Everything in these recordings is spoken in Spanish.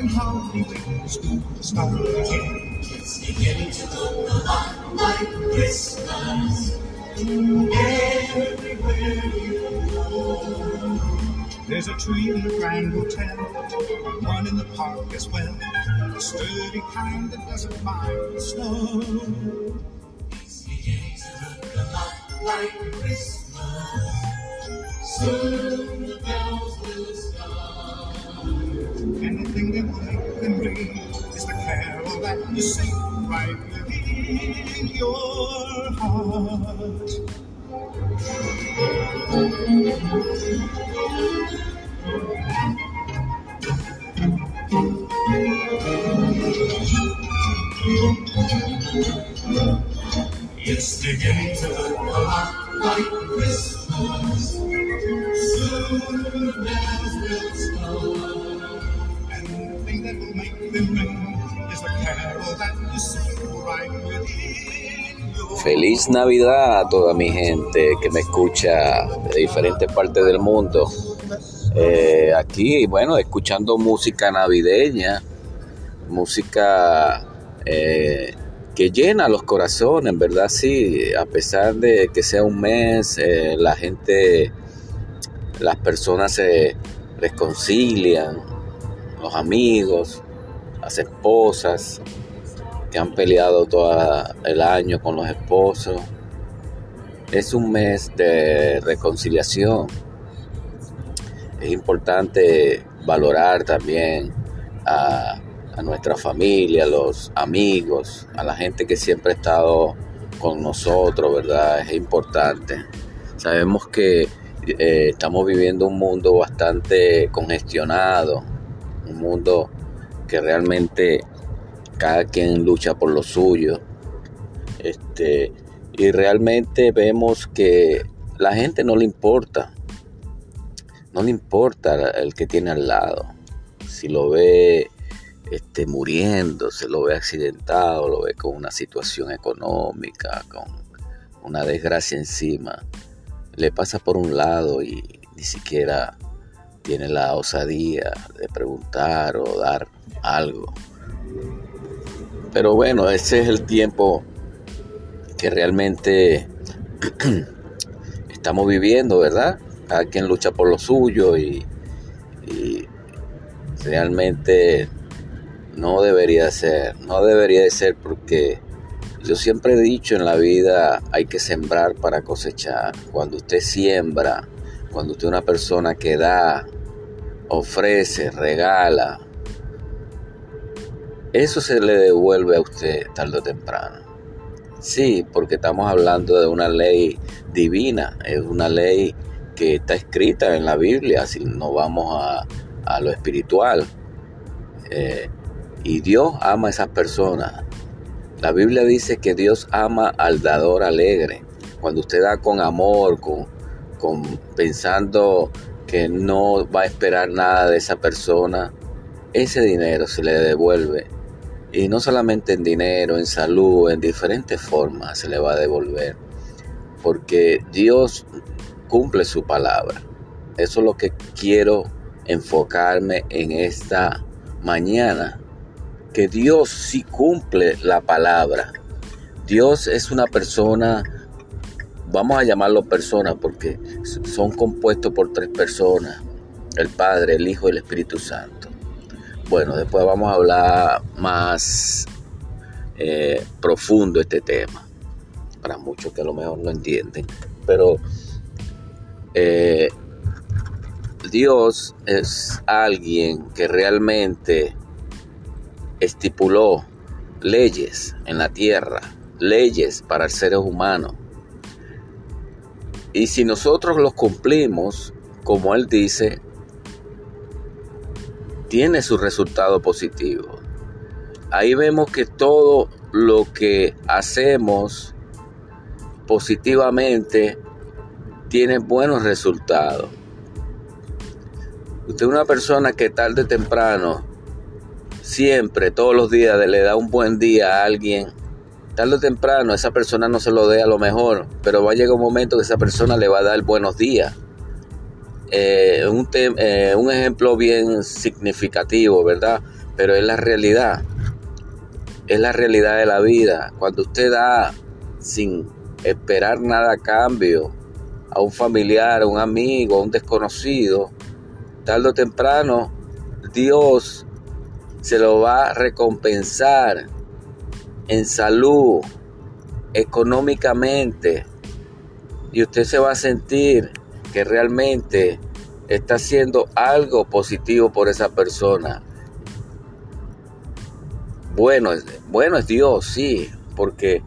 and wait for school to start again. It's beginning to look a lot like Christmas everywhere you go. There's a tree in the Grand Hotel, one in the park as well, a sturdy kind that doesn't mind the snow. It's beginning to look a lot like Christmas. Soon the bells you sing right within your heart. It's beginning to look a lot like Christmas. Soon the bells will start. And the thing that will make them ring Feliz Navidad a toda mi gente que me escucha de diferentes partes del mundo. Eh, aquí, bueno, escuchando música navideña, música eh, que llena los corazones, verdad sí, a pesar de que sea un mes, eh, la gente, las personas se reconcilian, los amigos, las esposas que han peleado todo el año con los esposos. Es un mes de reconciliación. Es importante valorar también a, a nuestra familia, a los amigos, a la gente que siempre ha estado con nosotros, ¿verdad? Es importante. Sabemos que eh, estamos viviendo un mundo bastante congestionado, un mundo que realmente cada quien lucha por lo suyo. Este, y realmente vemos que la gente no le importa, no le importa el que tiene al lado. Si lo ve este, muriendo, se lo ve accidentado, lo ve con una situación económica, con una desgracia encima, le pasa por un lado y ni siquiera tiene la osadía de preguntar o dar algo. Pero bueno, ese es el tiempo que realmente estamos viviendo, ¿verdad? Cada quien lucha por lo suyo y, realmente no debería ser, no debería de ser porque yo siempre he dicho en la vida hay que sembrar para cosechar. Cuando usted siembra, cuando usted es una persona que da, ofrece, regala, eso se le devuelve a usted tarde o temprano. Sí, porque estamos hablando de una ley divina, es una ley que está escrita en la Biblia, si no vamos a, a lo espiritual. Eh, y Dios ama a esas personas. La Biblia dice que Dios ama al dador alegre. Cuando usted da con amor, con, con pensando que no va a esperar nada de esa persona, ese dinero se le devuelve. Y no solamente en dinero, en salud, en diferentes formas se le va a devolver. Porque Dios cumple su palabra. Eso es lo que quiero enfocarme en esta mañana. Que Dios sí cumple la palabra. Dios es una persona, vamos a llamarlo persona porque son compuestos por tres personas. El Padre, el Hijo y el Espíritu Santo. Bueno, después vamos a hablar más eh, profundo este tema. Para muchos que a lo mejor no entienden. Pero eh, Dios es alguien que realmente estipuló leyes en la tierra, leyes para el seres humanos. Y si nosotros los cumplimos, como Él dice, tiene su resultado positivo. Ahí vemos que todo lo que hacemos positivamente tiene buenos resultados. Usted es una persona que tarde o temprano, siempre, todos los días, le da un buen día a alguien. Tarde o temprano, esa persona no se lo dé a lo mejor, pero va a llegar un momento que esa persona le va a dar buenos días. Eh, un, eh, un ejemplo bien significativo, ¿verdad? pero es la realidad. Es la realidad de la vida. Cuando usted da sin esperar nada a cambio a un familiar, a un amigo, a un desconocido, tarde o temprano Dios se lo va a recompensar en salud, económicamente, y usted se va a sentir que realmente está haciendo algo positivo por esa persona. Bueno, bueno es Dios, sí, porque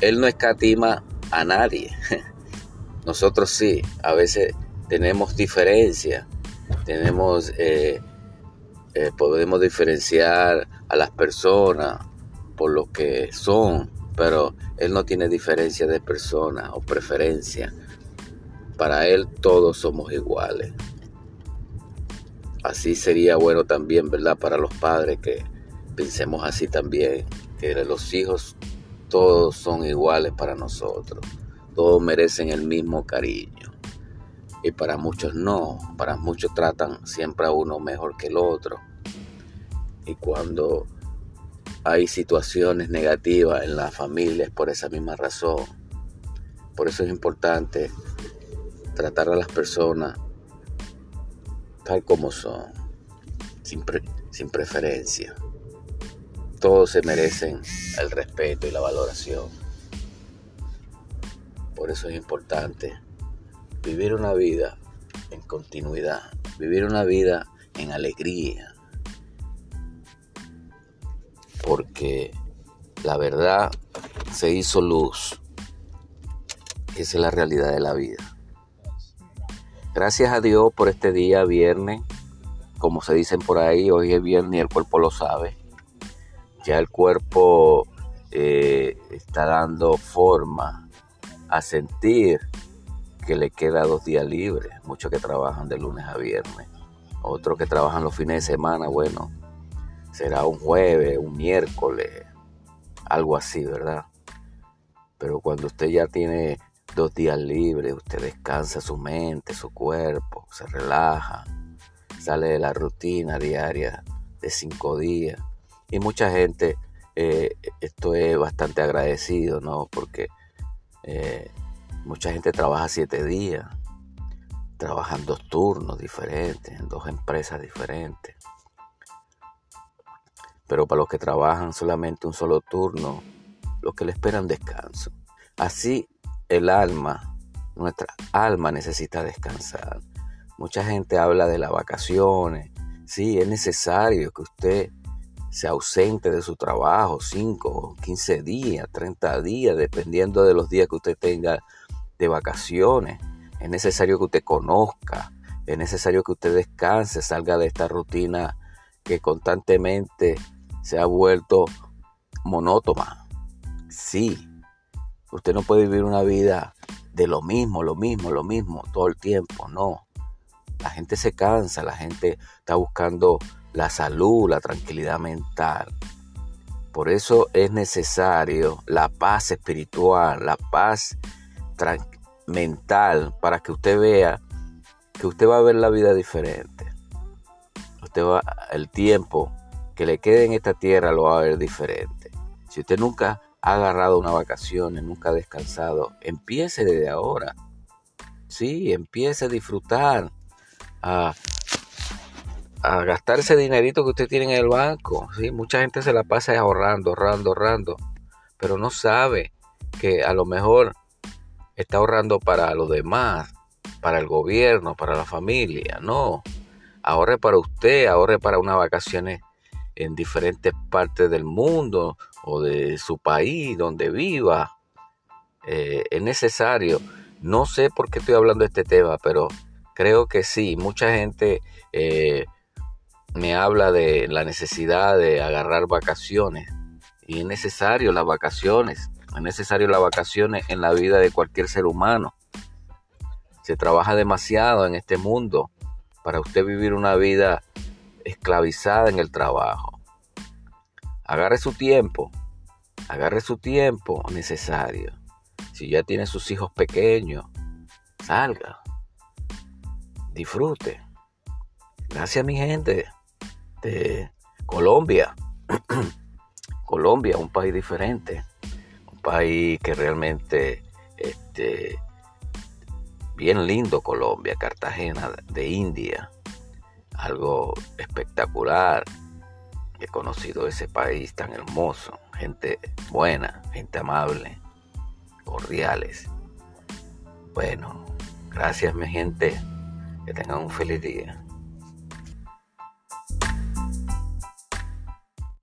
Él no escatima a nadie. Nosotros sí, a veces tenemos diferencia, tenemos, eh, eh, podemos diferenciar a las personas por lo que son, pero Él no tiene diferencia de persona o preferencia. Para Él todos somos iguales. Así sería bueno también, ¿verdad? Para los padres que pensemos así también, que los hijos todos son iguales para nosotros, todos merecen el mismo cariño. Y para muchos no, para muchos tratan siempre a uno mejor que el otro. Y cuando hay situaciones negativas en las familias por esa misma razón. Por eso es importante tratar a las personas tal como son, sin, preferencia. Todos se merecen el respeto y la valoración. Por eso es importante vivir una vida en continuidad, vivir una vida en alegría, la verdad se hizo luz. Esa es la realidad de la vida. Gracias a Dios por este día viernes. Como se dicen por ahí, hoy es viernes y el cuerpo lo sabe. Ya el cuerpo eh, está dando forma a sentir que le queda dos días libres. Muchos que trabajan de lunes a viernes. Otros que trabajan los fines de semana, bueno, será un jueves, un miércoles, algo así, ¿verdad? Pero cuando usted ya tiene dos días libres, usted descansa su mente, su cuerpo, se relaja, sale de la rutina diaria de cinco días. Y mucha gente, eh, esto es bastante agradecido, ¿no? Porque eh, mucha gente trabaja siete días, trabajan dos turnos diferentes, en dos empresas diferentes. Pero para los que trabajan solamente un solo turno, los que le esperan descanso. Así el alma, nuestra alma necesita descansar. Mucha gente habla de las vacaciones. Sí, es necesario que usted se ausente de su trabajo 5, 15 días, 30 días, dependiendo de los días que usted tenga de vacaciones. Es necesario que usted conozca, es necesario que usted descanse, salga de esta rutina que constantemente se ha vuelto monótona. Sí, usted no puede vivir una vida de lo mismo, lo mismo, lo mismo todo el tiempo, no. La gente se cansa, la gente está buscando la salud, la tranquilidad mental. Por eso es necesario la paz espiritual, la paz mental, para que usted vea que usted va a ver la vida diferente. Usted va, el tiempo que le quede en esta tierra lo va a ver diferente. Si usted nunca ha agarrado una vacación, nunca ha descansado, empiece desde ahora. Sí, empiece a disfrutar, a, a gastar ese dinerito que usted tiene en el banco. ¿sí? Mucha gente se la pasa ahorrando, ahorrando, ahorrando, pero no sabe que a lo mejor está ahorrando para los demás, para el gobierno, para la familia. No, ahorre para usted, ahorre para unas vacaciones en diferentes partes del mundo o de su país donde viva. Eh, es necesario. No sé por qué estoy hablando de este tema, pero creo que sí. Mucha gente eh, me habla de la necesidad de agarrar vacaciones. Y es necesario las vacaciones. Es necesario las vacaciones en la vida de cualquier ser humano. Se trabaja demasiado en este mundo para usted vivir una vida esclavizada en el trabajo. Agarre su tiempo, agarre su tiempo necesario. Si ya tiene sus hijos pequeños, salga, disfrute. Gracias mi gente de Colombia. Colombia, un país diferente, un país que realmente, este, bien lindo Colombia, Cartagena de India, algo espectacular. He conocido ese país tan hermoso, gente buena, gente amable, cordiales. Bueno, gracias mi gente, que tengan un feliz día.